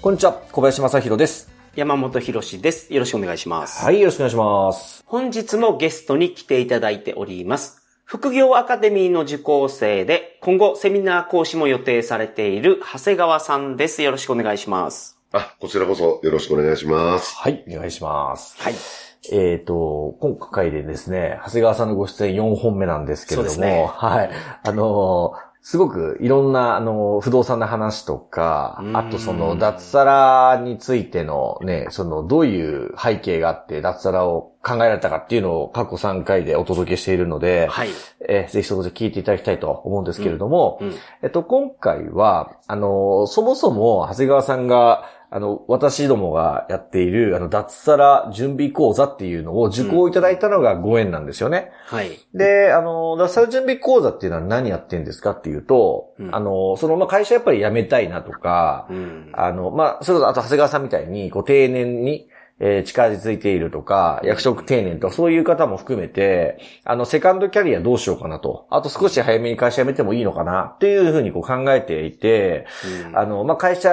こんにちは、小林正宏です。山本博史です。よろしくお願いします。はい、よろしくお願いします。本日もゲストに来ていただいております。副業アカデミーの受講生で、今後セミナー講師も予定されている長谷川さんです。よろしくお願いします。あ、こちらこそよろしくお願いします。はい、お願いします。はい。えっ、と、今回でですね、長谷川さんのご出演4本目なんですけれども、ねはい。あのーすごくいろんな、あのー不動産の話とかう、んあとその脱サラについてのね、そのどういう背景があって脱サラを考えられたかっていうのを過去3回でお届けしているので、はい。えーぜひそこで聞いていただきたいと思うんですけれども、うん。えっと、今回は、あの、そもそも、長谷川さんが、あの、私どもがやっている、あの、脱サラ準備講座っていうのを受講いただいたのがご縁なんですよね。はい。で、あの、脱サラ準備講座っていうのは何やってんですかっていうと、うんあの、その、まあ、会社やっぱり辞めたいなとか、うん。あの、まあ、それこそ、あと、長谷川さんみたいに、こう、定年に、えー近づいているとか、役職定年とか、そういう方も含めて、あの、セカンドキャリアどうしようかなと。あと少し早めに会社辞めてもいいのかな、っていうふうにこう考えていて、あの、まあ、会社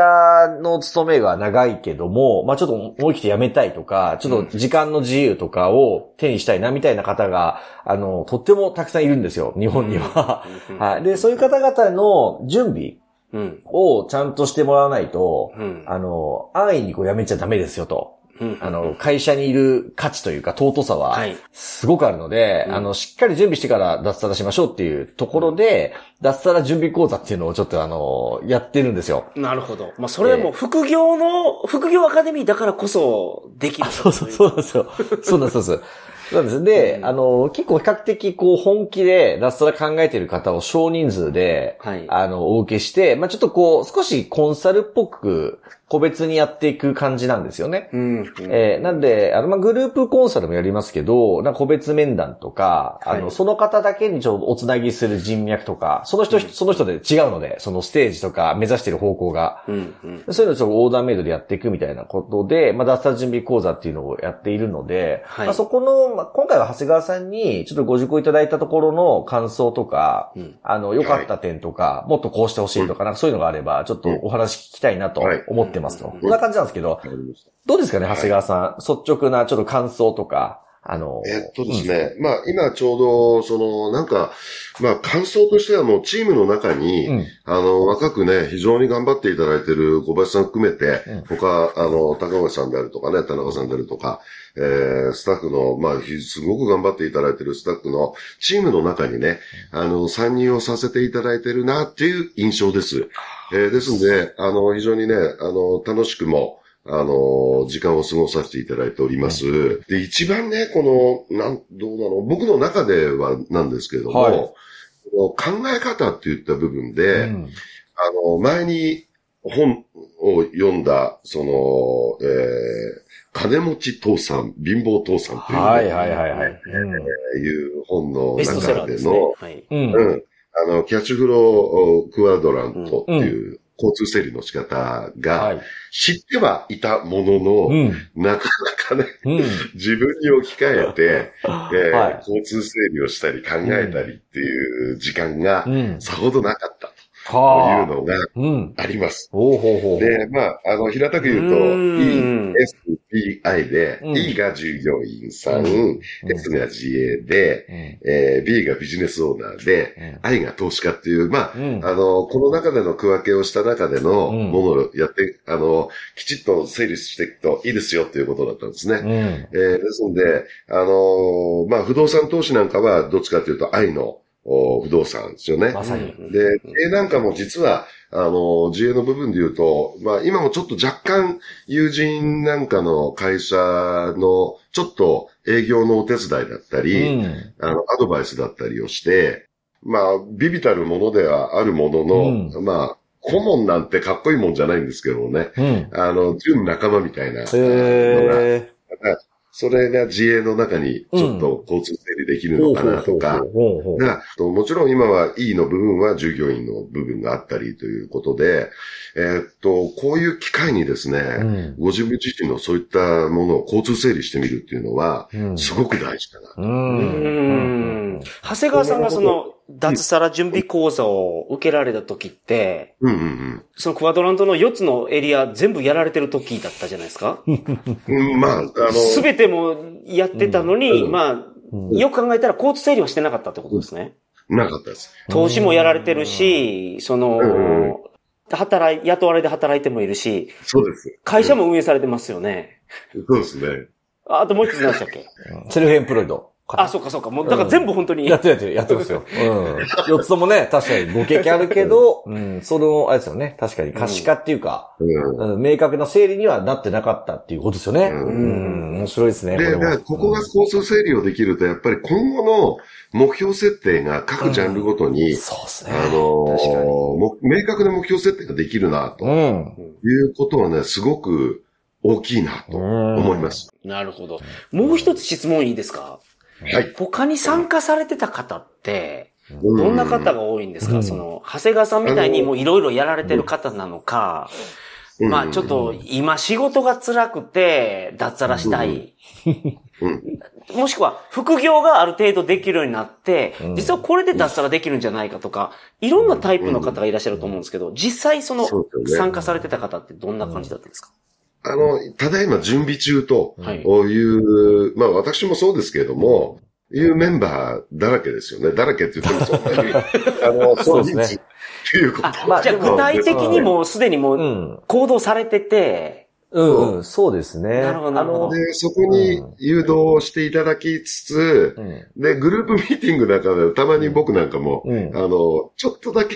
の勤めが長いけども、まあ、ちょっと思い切って辞めたいとか、ちょっと時間の自由とかを手にしたいな、みたいな方が、あの、とってもたくさんいるんですよ、日本には。うんはい。で、そういう方々の準備うん。をちゃんとしてもらわないと、うん。あの、安易にこう辞めちゃダメですよと。うん。あの、会社にいる価値というか尊さははい、すごくあるので、うんあの、しっかり準備してから脱サラしましょうっていうところで、脱サラ準備講座っていうのをちょっとあの、やってるんですよ。なるほど。まあ、それはもう副業の、副業アカデミーだからこそできる。そうそう、そうなんですよ。そうなんです、そうです。で、うんあの、結構比較的こう本気で脱サラ考えてる方を少人数で、はい。あの、お受けして、まあちょっとこう、少しコンサルっぽく、個別にやっていく感じなんですよね。うん。えーなんで、あの、まあ、グループコンサルもやりますけど、な個別面談とか、あの、はいその方だけにちょっとおつなぎする人脈とか、その人、うんその人で違うので、そのステージとか目指している方向が。うん。うん。そういうのをちょっとオーダーメイドでやっていくみたいなことで、まあ、脱サラ準備講座っていうのをやっているので、はいまあ、そこの、まあ、今回は長谷川さんにちょっとご受講いただいたところの感想とか、うん。あの、良かった点とか、もっとこうしてほしいとか、なんかそういうのがあれば、ちょっとお話聞きたいなとはい思ってますと。うんこんな感じなんですけど、どうですかね、はい長谷川さん。率直なちょっと感想とか、あの、えっとですね、まあ今ちょうど、その、なんか、まあ感想としてはもうチームの中に、うん。あの、若くね、非常に頑張っていただいている小林さん含めて、うん。他、あの、高橋さんであるとかね、田中さんであるとか、えー、スタッフの、まあ、ひすごく頑張っていただいているスタッフのチームの中にね、あの、参入をさせていただいているなっていう印象です。えー、ですんで、あの、非常にね、あの、楽しくも、あの、時間を過ごさせていただいております。で、一番ね、この、なん、どうなの？僕の中ではなんですけれども、はいこの考え方って言った部分で、うんあの、前に本を読んだ、その、えー、金持ち父さん、貧乏父さんという、はいはいはいはい。いう本のベストセラ中でーですねの、。はい。うん。ううん。ん、あの、キャッチフロークワドラントっていう交通整理の仕方はがい。知ってはいたものの、うん。なかなかね、うん。自分に置き換えて、えーはい交通整理をしたり考えたりっていう時間がうん。さほどなかったというはあ。のがうん。あります。ほうほうほう。で、まあ、あの、平たく言うと、うーん ESPI で、うん E が従業員さん、うん S が自営で、うん。えー B がビジネスオーナーで、うん。I が投資家っていう、まあ、うん。あの、この中での区分けをした中でのうんものをやって、あの、きちっと整理していくといいですよっていうことだったんですね。うん。えーですので、あのまあ、不動産投資なんかはどっちかというと愛のお不動産ですよね。まさに。で、自営なんかも実は、あの、自営の部分で言うと、まあ今もちょっと若干友人なんかの会社のちょっと営業のお手伝いだったうり、ん。あの、アドバイスだったりをして、まあ、ビビたるものではあるものの、うまあ、顧問なんてかっこいいもんじゃないんですけどもね。うん。あの、準仲間みたいな。のがへそれが自衛の中にちょっと交通整理できるー。のかなとか。もちろん今は E の部分は従業員の部分があったりということで、えーっと、こういう機会にですね、うんご自分自身のそういったものを交通整理してみるっていうのは、うんすごく大事かな。う。うんん。長谷川さんがその、脱サラ準備講座を受けられた時って、うんうんそのクワドラントの4つのエリア全部やられてる時だったじゃないですかうん。うん、まあ、あの、すべてもやってたのに、うんまあ、うんよく考えたら交通整理はしてなかったってことですね。なかったです。投資もやられてるし、その、うん働い、雇われで働いてもいるし、そうです。会社も運営されてますよね。そうですね。ああともう一つ何でしたっけ？セルフエンプロイド。あ、そうかそうか。もう、だから全部本当に。やってるやってる、やってますよ。うん。四つともね、確かにご経験あるけど、うん、その、あれですよね、確かに可視化っていうか、うん。うん明確な整理にはなってなかったっていうことですよね。ううんん、面白いですね。で、これもだからここが交通整理をできると、やっぱり今後の目標設定が各ジャンルごとに、そうですね。あの確かにも明確な目標設定ができるな、とうん。いうことはね、すごく大きいな、と思います。なるほど。もう一つ質問いいですか？はい。他に参加されてた方って、うどんな方が多いんですか、うん。その、長谷川さんみたいにもういろいろやられてる方なのか、うん。まあちょっと今仕事が辛くて脱サラしたい。うん。もしくは副業がある程度できるようになって、うん。実はこれで脱サラできるんじゃないかとか、いろんなタイプの方がいらっしゃると思うんですけど、実際その参加されてた方ってどんな感じだったんですか、あの、ただいま準備中とはい。いう、まあ私もそうですけれども、いうメンバーだらけですよね。だらけって言ってもそんなに、あの、そうですねっていうこと。あ、じゃあ具体的にもうすでにもう。うん行動されてて、うん、うん、そう。ですね。なるほどなるほど。あので、そこに誘導していただきつつ、うん。で、グループ ミーティングなんかで、たまに僕なんかも、うん。あの、ちょっとだけ、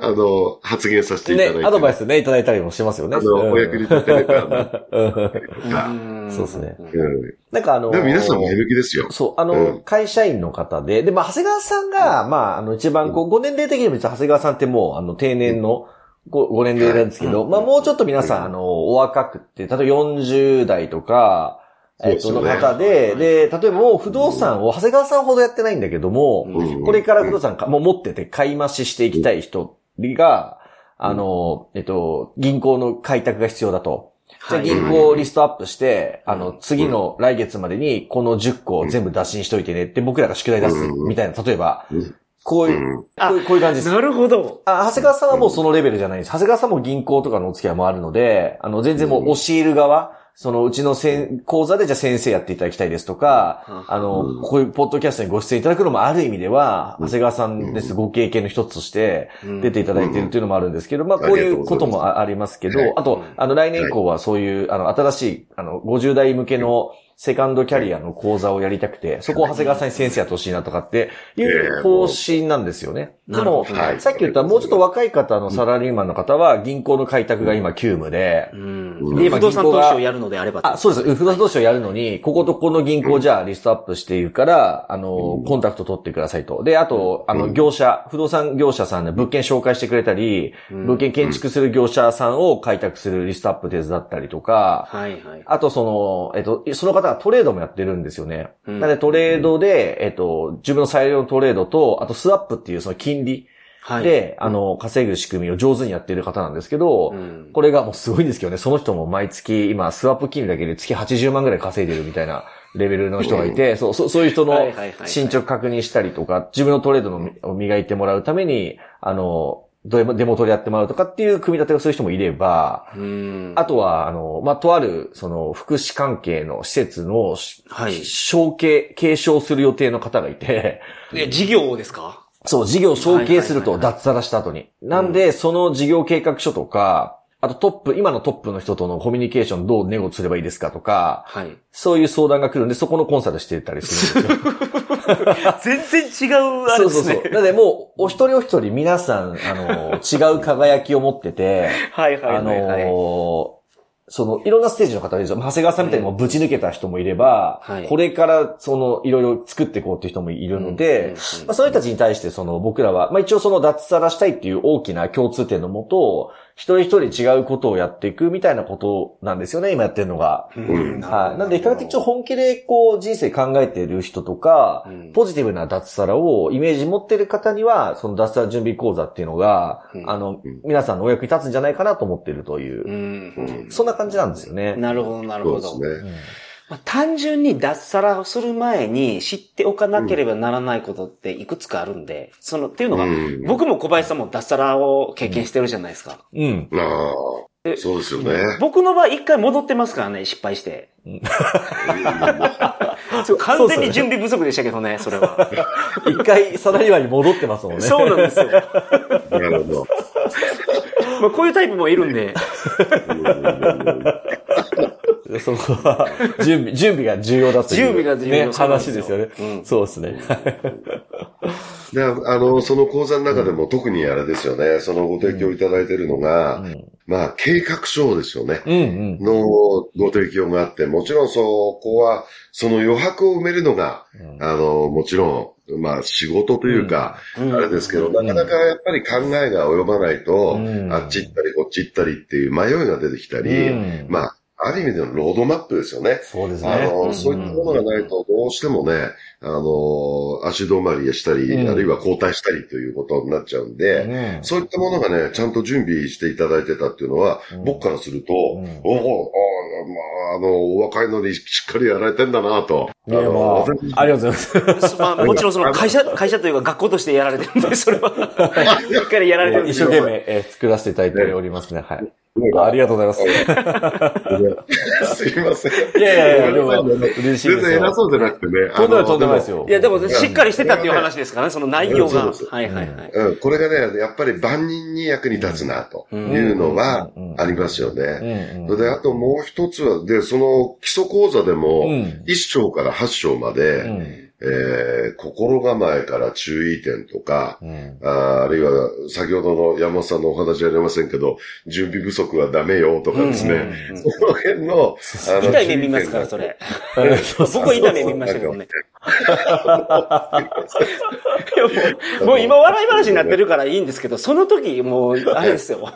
あの、発言させていただいて、ね、アドバイスね、いただいたりもしますよね。あのうん。お役に立てれば そうですね。うん。なんかあのでも皆さん前向きですよ。そう、あの、うん。会社員の方で、で、まあ、長谷川さんが、まあ、あの、一番、こう、ご年齢的にも実は長谷川さんってもう、あの、定年のご、ご年齢なんですけど、まあ、もうちょっと皆さん、あの、お若くって、例えば40代とか、えっと、の方で、で、例えばもう不動産を長谷川さんほどやってないんだけども、うん。これから不動産か、もう持ってて買い増ししていきたい人が、あの、えっと、銀行の開拓が必要だと。じゃあはい。銀行をリストアップして、あの、次の来月までにこの10個を全部打診しといてねって僕らが宿題出すみたいな、例えばうん、こういう、うん。こういうこういう感じです。なるほど。あ、長谷川さんはもうそのレベルじゃないんです。長谷川さんも銀行とかのお付き合いもあるので、あの、全然もう教える側、そのうちのせん講座でじゃあ先生やっていただきたいですとか、あの、うんこういうポッドキャストにご出演いただくのもある意味では、長谷川さんです。ご経験の一つとして出ていただいているというのもあるんですけど、まあこういうこともあありますけどはい、あと、あの来年以降はそういう、あの、新しい、あの、50代向けのセカンドキャリアの講座をやりたくて、そこを長谷川さんに先生やってほしいなとかっていう方針なんですよね。でも、はいさっき言ったもうちょっと若い方のサラリーマンの方は銀行の開拓が今急務で、うん。で今不動産投資をやるのであれば。あ、そうです。不動産投資をやるのに、こことこの銀行じゃあリストアップしているから、あの、コンタクト取ってくださいと。で、あと、あの、業者、不動産業者さんで物件紹介してくれたり、物件建築する業者さんを開拓するリストアップ手伝ったりとか、はいはい。あとその、えっと、その方がトレードもやってるんですよね。うん。なのでトレードで、えっと、自分の裁量のトレードと、あとスワップっていうその金利はい。で、あの、稼ぐ仕組みを上手にやってる方なんですけど、うん。これがもうすごいんですけどね、その人も毎月、今、スワップ金利だけで月80万ぐらい稼いでるみたいなレベルの人がいて、そう、そうそういう人の進捗確認したりとか、自分のトレードのを磨いてもらうために、あの、デモデモトレやってもらうとかっていう組み立てをする人もいれば、うん。あとは、あの、まあ、とある、その、福祉関係の施設の、はい。承継、継承する予定の方がいて、え、事業ですか？そう、事業承継すると脱サラした後に。なんで、その事業計画書とか、あとトップ、今のトップの人とのコミュニケーションどうネゴすればいいですかとか、はい。そういう相談が来るんで、そこのコンサルしてたりするんですよ。全然違うあそうそうそう。れですね。なのでもう、お一人お一人皆さん、あの、違う輝きを持ってて、はいはいあはいはい。の、その、いろんなステージの方がいるんですよ。長谷川さんみたいにもうぶち抜けた人もいれば、はいこれから、その、いろいろ作っていこうっていう人もいるので、まあ、その人たちに対して、その、僕らは、まあ、一応その、脱サラしたいっていう大きな共通点のもと、一人一人違うことをやっていくみたいなことなんですよね、今やってるのが。うん。はい。なんで、比較的本気で、こう、人生考えている人とか、うん。ポジティブな脱サラをイメージ持ってる方には、その脱サラ準備講座っていうのが、うん。あの、皆さんのお役に立つんじゃないかなと思ってるという、うん。そんな感じなんですよね。なるほど、なるほど。そうですね。まあ、単純に脱サラをする前に知っておかなければならないことっていくつかあるんで、その、っていうのが、うん僕も小林さんも脱サラを経験してるじゃないですか。うん。ああ、そうですよね。僕の場合一回戻ってますからね、失敗して。そう完全に準備不足でしたけどね、それは。一回サラリーマンに戻ってますもんね。そうなんですよ。なるほど。まあ、こういうタイプもいるんで。そこは、準備、準備が重要だという。準備が重要話ですよね。うんそうですね。で、あの、その講座の中でも特にあれですよね、そのご提供いただいているのが、まあ、計画書ですよね。うんうん。のご提供があって、もちろんそこは、その余白を埋めるのが、あの、もちろん、まあ仕事というか、うんあれですけど、なかなかやっぱり考えが及ばないと、うんあっち行ったりこっち行ったりっていう迷いが出てきたり、うんまあ、ある意味でのロードマップですよね。そうですね。あの、うんそういったものがないと、どうしてもね、あの、足止まりしたり、うんあるいは後退したりということになっちゃうんで、うんそういったものがね、ちゃんと準備していただいてたっていうのは、うん僕からすると、んおお、あまあ、あの、お若いのにしっかりやられてんだなと。いや、まあ、ありがとうございます。まあ、もちろんその会社、会社というか学校としてやられてるんで、それは。しっかりやられてるんで。一生懸命、えー作らせていただいておりますね。はい。ありがとうございます。すいません。いやいやいや、でも、嬉しいですよ。全然偉そうじゃなくてね。とんでもないんでもないですよ。いや、でも、しっかりしてたっていう話ですからね、その内容が。はいはいはい。うん、これがね、やっぱり万人に役に立つな、というのはありますようね。んうんそれで、あともう一つは、で、その基礎講座でもうん、一章から八章まで、うんえー心構えから注意点とか、うんあーあるいは、先ほどの山本さんのお話ありませんけど、準備不足はダメよとかですね。うんうんその辺の、あの痛い目見ますから、それ。僕は痛い目見ましたけどね。もうもう今笑い話になってるからいいんですけど、その時もう、あれですよ。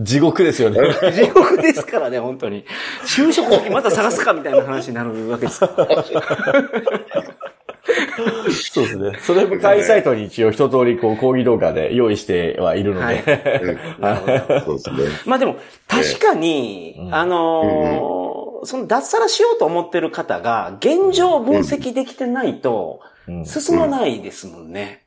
地獄ですよね。地獄ですからね、本当に。就職先また探すかみたいな話になるわけです。そうですね。それも会サイトに一応一通りこう講義動画で用意してはいるのはいで。そうですね。まあでも、確かに、あのーその脱サラしようと思ってる方が、現状分析できてないと、進まないですもんね。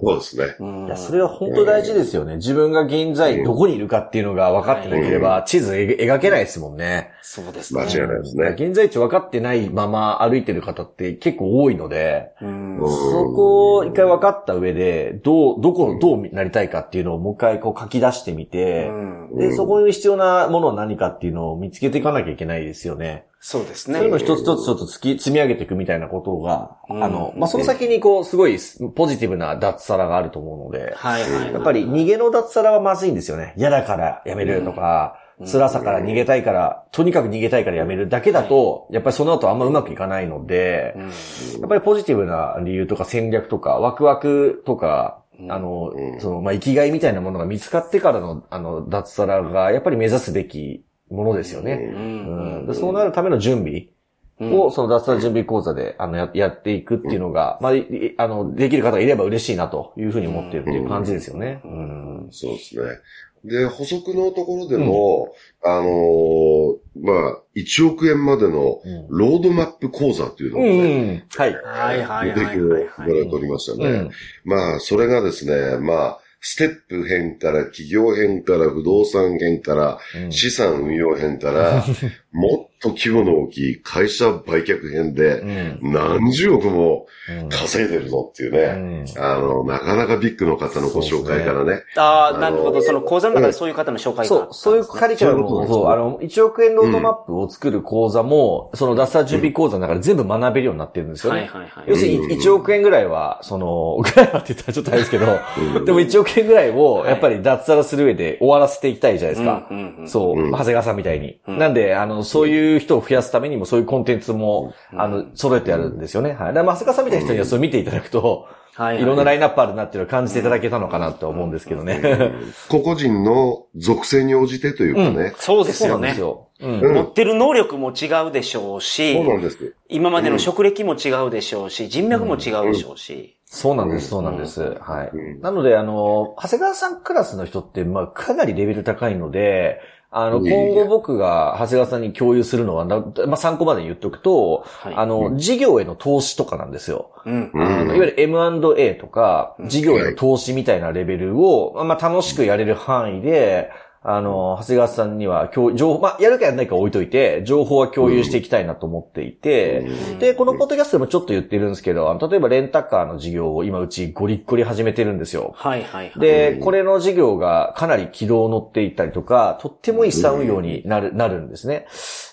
そうですね。うんいや、それは本当大事ですよね。自分が現在どこにいるかっていうのが分かってなければ、地図描描けないですもんね。そうですね。間違いないですね。現在地分かってないまま歩いてる方って結構多いので、そこを一回分かった上で、どう、どこ、どうなりたいかっていうのをもう一回こう書き出してみて、うんで、そこに必要なものは何かっていうのを見つけていかなきゃいけないですよね。そうですね。そういうのを一つ一つちょっと積き積み上げていくみたいなことが、うん。あの、まあ、その先にこう、すごいポジティブな脱サラがあると思うので、はい。やっぱり逃げの脱サラはまずいんですよね。嫌だからやめるとか、辛さから逃げたいから、とにかく逃げたいからやめるだけだと、やっぱりその後あんまうまくいかないので、うん。やっぱりポジティブな理由とか戦略とか、ワクワクとか、あの、うん。その、まあ、生きがいみたいなものが見つかってからの、あの、脱サラが、やっぱり目指すべきものですよね。ううんんでそうなるための準備を、その脱サラ準備講座で、あの、や、やっていくっていうのが、まあ、いあの、できる方がいれば嬉しいなというふうに思ってるっていう感じですよね。うん。そうですね。で、補足のところでも、あのーまあ、1億円までのロードマップ講座っていうのをうね、ん。はい。はいはいはいはいただいておりましたね。うん。まあ、それがですね、まあ、ステップ編から企業編から不動産編からうん。資産運用編から、もっと規模の大きい会社売却編でうん。何十億もうん稼いでるぞっていううね。んあの、なかなかビッグの方のご紹介からね。ああ、あのなるほど。その講座の中でそういう方の紹介がう、ったんですねそういうカリキュラムも、そうあの、1億円ロードマップを作る講座も、その脱サラ準備講座の中で全部学べるようになってるんですよね。はいはいはい。要するにうん1億円ぐらいは、その、ぐらいはって言ったらちょっとあれですけど、うんでも1億円ぐらいを、はいやっぱり脱サラする上で終わらせていきたいじゃないですか。そう、うん長谷川さんみたいに。うんなんで、あの、そういう人を増やすためにも、そういうコンテンツも、うんあの、揃えてやるんですよね。はい。だから、長谷川さんみたいな人にはそれ見ていただくと、はいはいいろんなラインナップあるなっていうのを感じていただけたのかなと思うんですけどね。個々人の属性に応じてというかね。そうですよねそうなんです。よ。うんうん持ってる能力も違うでしょうしそう、なんです。今までの職歴も違うでしょうし、人脈も違うでしょうし。そうなんです、そうなんです。はい。うんなので、あの、長谷川さんクラスの人って、まあ、かなりレベル高いので、あの、今後僕が長谷川さんに共有するのは、なまあ、参考まで言っとくと、はい。あの、事業への投資とかなんですよ。うん。いわゆる M&A とかう、ん。事業への投資みたいなレベルを、まあ、楽しくやれる範囲で、あの、長谷川さんには、共情報、まあ、やるかやらないか置いといて、情報は共有していきたいなと思っていて、うんで、このポッドキャストでもちょっと言ってるんですけど、あの例えばレンタカーの事業を今うちゴリッゴリ始めてるんですよ。はいはいはい。で、うんこれの事業がかなり軌道を乗っていったりとか、とってもいい資産運用になる、なるんですね。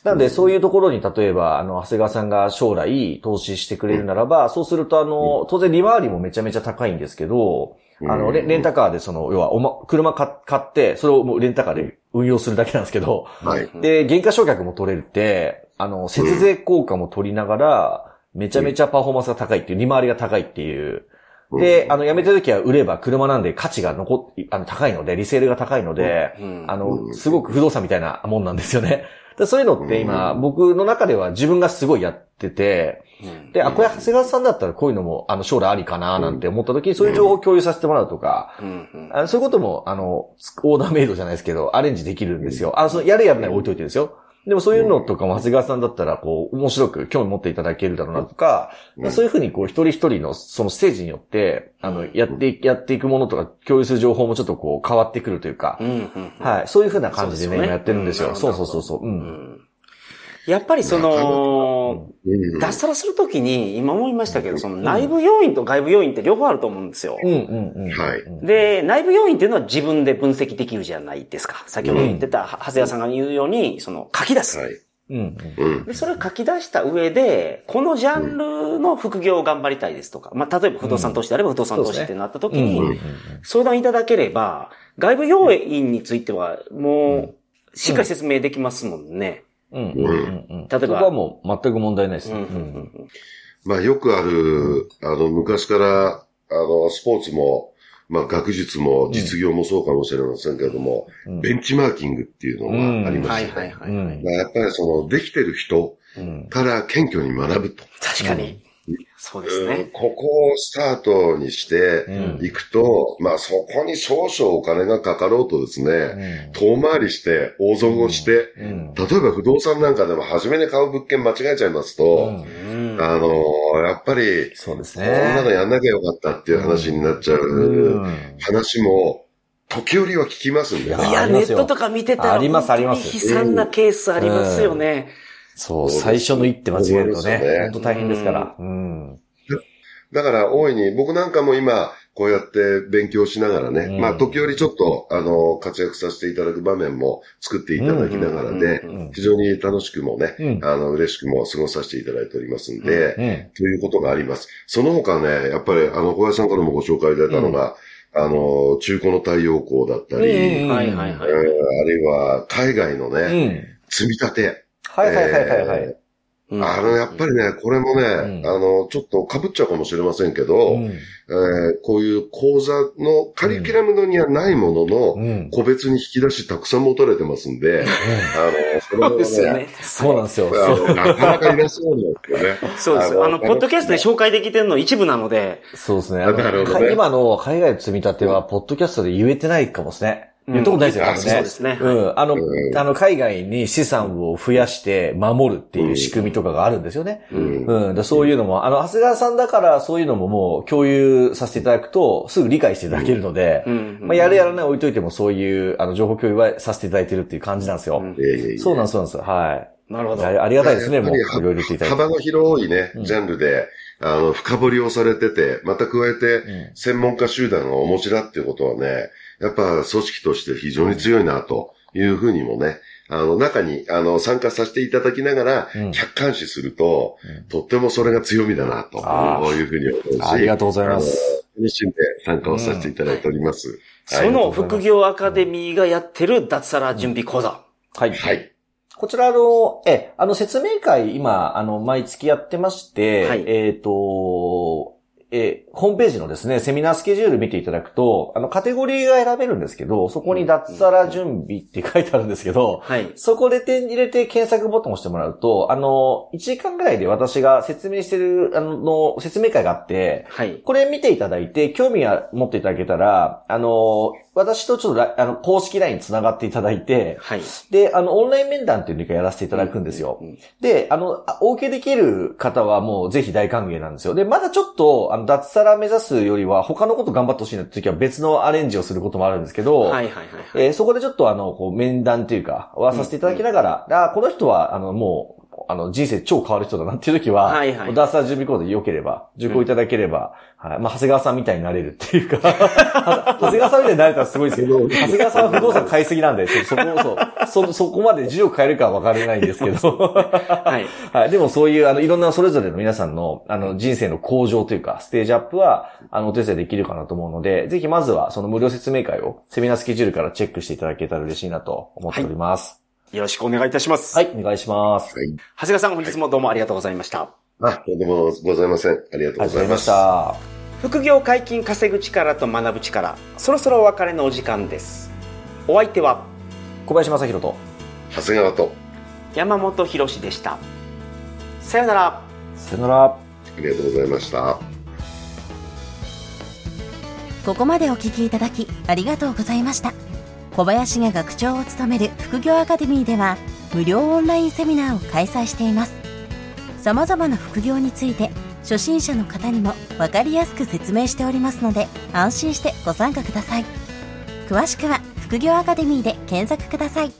なので、そういうところに、例えば、あの、長谷川さんが将来投資してくれるならば、そうすると、あの、当然利回りもめちゃめちゃ高いんですけど、あの、レレンタカーでその、要は、おま、車買買って、それをもうレンタカーで運用するだけなんですけど、はい。で、原価償却も取れるって、あの、節税効果も取りながら、めちゃめちゃパフォーマンスが高いっていう、利回りが高いっていう。で、あの、辞めた時は売れば車なんで価値が残っ、あの、高いので、リセールが高いので、うんあうの、んすごく不動産みたいなもんなんですよね。でそういうのって今、うん。僕の中では自分がすごいやってて、うん。で、あ、これ長谷川さんだったらこういうのも、あの、将来ありかななんて思った時に、そういう情報を共有させてもらうとか、あのそういうことも、あの、オーダーメイドじゃないですけど、アレンジできるんですよ。あの、その、やるやらない置いといてですよ。でもそういうのとかも長谷川さんだったら、こう、面白く興味持っていただけるだろうなとか、うんそういうふうに、こう、一人一人の、そのステージによって、あの、やってい、やっていくものとか、共有する情報もちょっとこう、変わってくるというかはい。そういうふうな感じでね、今やってるんですよ。うんそうそうそうそう。う。うんんやっぱりその、うん脱サラするときに、今思いましたけど、その内部要因と外部要因って両方あると思うんですよ。うんうんうん。はいうんで、内部要因っていうのは自分で分析できるじゃないですか。先ほど言ってた、長谷川さんが言うように、その書き出す。はい。うんうん。で、それを書き出した上で、このジャンルの副業を頑張りたいですとか、まあ、例えば不動産投資であれば不動産投資ってなった時うん。に、相談いただければ、外部要因については、もう、しっかり説明できますもんね。うん。うん。うん。うん。例えば。そこはもう全く問題ないです。うんうん。うん。まあよくある、あの、昔から、あの、スポーツも、まあ学術も実業もそうかもしれませんけれども、うん。ベンチマーキングっていうのがありまはいして、はいはい。うん。まあやっぱりその、できてる人うん。から謙虚に学ぶと。確かに。そうですうんね。ここをスタートにしてうんいくと、まあそこに少々お金がかかろうとですね、遠回りして、大損をして、うん例えば不動産なんかでも初めに買う物件間違えちゃいますと、うんあのやっぱり、そうですこんなのね。やんなきゃよかったっていう話になっちゃう。うん話も、時折は聞きますんでね。いや、ありますよネットとか見てたら、ありますあります悲惨なケースありますよね。そう、最初の一手間違えるとねね、本当大変ですから。うん。だから大いに、僕なんかも今、こうやって勉強しながらね、うんまあ時折ちょっと、あの、活躍させていただく場面も作っていただきながらでうんうんうん、非常に楽しくもね、うんあの、嬉しくも過ごさせていただいておりますんで、うん。ということがあります。その他ね、やっぱり、あの、小林さんからもご紹介いただいたのが、あの、中古の太陽光だったり、うんはいはいはい。えーあるいは海外のうね、ん。積み立て。はいはいはいはいはい。うんあの、やっぱりね、これもね、んあの、ちょっと被っちゃうかもしれませんけど、うんえーこういう講座のカリキュラムにはないものの、うん。個別に引き出したくさん持たれてますんで、あの、それそうですよね。そうなんですよ。なかなかいらっしゃるんですよね。そうです。あの、ポッドキャストで紹介できてるの一部なので、そうですね。あのなるほどね今の海外の積み立ては、ポッドキャストで言えてないかもですね。言ったことないですよ、うん多分ね。そうですねうん。あの、うんあの、海外に資産を増やして守るっていう仕組みとかがあるんですよね。うんうん。でそういうのも、あの、長谷川さんだからそういうのももう共有させていただくと、すぐ理解していただけるので、うんまあ、やるやらない置いといてもそういう、あの、情報共有はさせていただいてるっていう感じなんですよ。うんそうなんです、そうなんです。はい。なるほど。あありがたいですね、もう。いやっぱりろいろ言っていただいて。幅の広いねう、んジャンルで、あの、深掘りをされてて、また加えて、うん専門家集団がお持ちだっていうことはね、やっぱ組織として非常に強いな、というふうにもね、あの、中に、あの、参加させていただきながらうん、客観視すると、とってもそれが強みだな、とあーいうふうに思うし。ありがとうございます。熱心で参加をさせていただいております。その副業アカデミーがやってる脱サラ準備講座。はい。はい。こちら、あの、え、あの、説明会、今、あの、毎月やってまして、はいえっ、と、え、ホームページのですね、セミナースケジュール見ていただくと、あの、カテゴリーが選べるんですけど、そこに脱サラ準備って書いてあるんですけど、はい。そこで点入れて検索ボタンを押してもらうと、あの、1時間ぐらいで私が説明してる、あの、説明会があって、はい。これ見ていただいて、興味が持っていただけたら、あの、私とちょっとラ、あの、公式 LINE 繋がっていただいて、はい。で、あの、オンライン面談っていうのをやらせていただくんですよ。うんで、あの、あお受けできる方はもうぜひ大歓迎なんですよ。で、まだちょっと、あの、脱サラ目指すよりは他のこと頑張ってほしいなって時は別のアレンジをすることもあるんですけど、はいはいはいはい。えーそこでちょっとあの、こう、面談というか、はさせていただきながら、あこの人は、あの、もう、あの、人生超変わる人だなっていう時は、はいはいダーサー準備コードで良ければ、受講いただければ、はい。まあ、長谷川さんみたいになれるっていうか、は 長谷川さんみたいになれたらすごいですけど、長谷川さんは不動産買いすぎなんで、そそこそう、そ、そこまで字を変えるかは分からないんですけど、はい。はい。でもそういう、あの、いろんなそれぞれの皆さんの、あの、人生の向上というか、ステージアップは、あの、お手伝いできるかなと思うので、ぜひまずは、その無料説明会を、セミナースケジュールからチェックしていただけたら嬉しいなと思っております。よろしくお願いいたします。はい、お願いします。はい。長谷川さん、本日もどうもありがとうございました。あ、とんでもございません。ありがとうございま。した。副業解禁稼ぐ力と学ぶ力。そろそろお別れのお時間です。お相手は？小林正宏と、長谷川と、山本博史でした。さよなら。さよなら。ありがとうございました。ここまでお聞きいただきありがとうございました小林が学長を務める副業アカデミーでは無料オンラインセミナーを開催しています。様々な副業について初心者の方にも分かりやすく説明しておりますので安心してご参加ください。詳しくは副業アカデミーで検索ください。